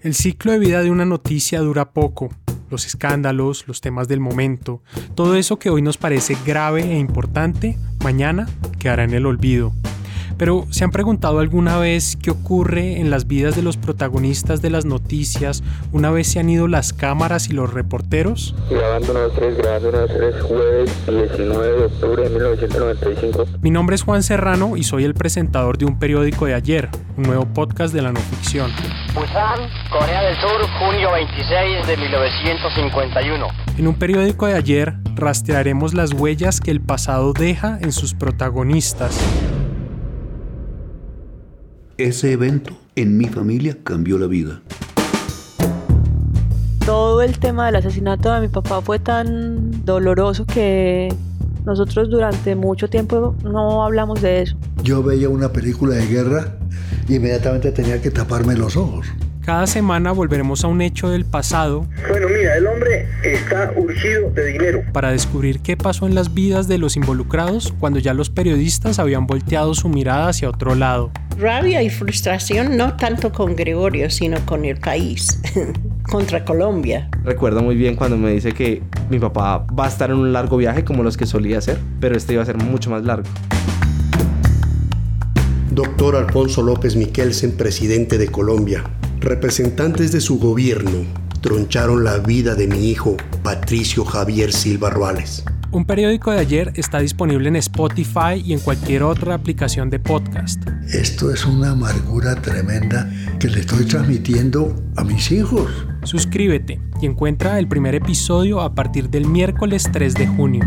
El ciclo de vida de una noticia dura poco. Los escándalos, los temas del momento, todo eso que hoy nos parece grave e importante, mañana quedará en el olvido. Pero ¿se han preguntado alguna vez qué ocurre en las vidas de los protagonistas de las noticias una vez se han ido las cámaras y los reporteros? Grabando 3, grabando 3, jueves 19 de octubre de 1995. Mi nombre es Juan Serrano y soy el presentador de un periódico de ayer, un nuevo podcast de la no ficción. Busan, Corea del Sur, junio 26 de 1951. En un periódico de ayer rastrearemos las huellas que el pasado deja en sus protagonistas. Ese evento en mi familia cambió la vida. Todo el tema del asesinato de mi papá fue tan doloroso que nosotros durante mucho tiempo no hablamos de eso. Yo veía una película de guerra inmediatamente tenía que taparme los ojos. Cada semana volveremos a un hecho del pasado. Bueno, mira, el hombre está urgido de dinero. Para descubrir qué pasó en las vidas de los involucrados cuando ya los periodistas habían volteado su mirada hacia otro lado. Rabia y frustración no tanto con Gregorio, sino con el país, contra Colombia. Recuerdo muy bien cuando me dice que mi papá va a estar en un largo viaje como los que solía hacer, pero este iba a ser mucho más largo. Doctor Alfonso López Miquelsen, presidente de Colombia. Representantes de su gobierno troncharon la vida de mi hijo Patricio Javier Silva Ruales. Un periódico de ayer está disponible en Spotify y en cualquier otra aplicación de podcast. Esto es una amargura tremenda que le estoy transmitiendo a mis hijos. Suscríbete y encuentra el primer episodio a partir del miércoles 3 de junio.